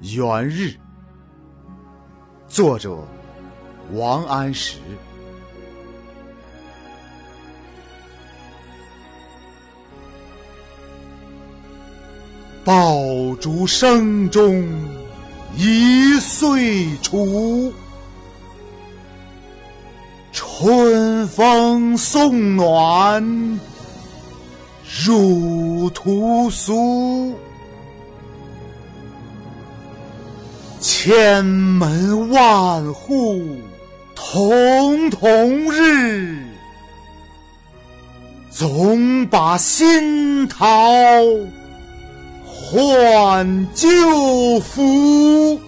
元日，作者王安石。爆竹声中一岁除，春风送暖入屠苏。千门万户曈曈日，总把新桃换旧符。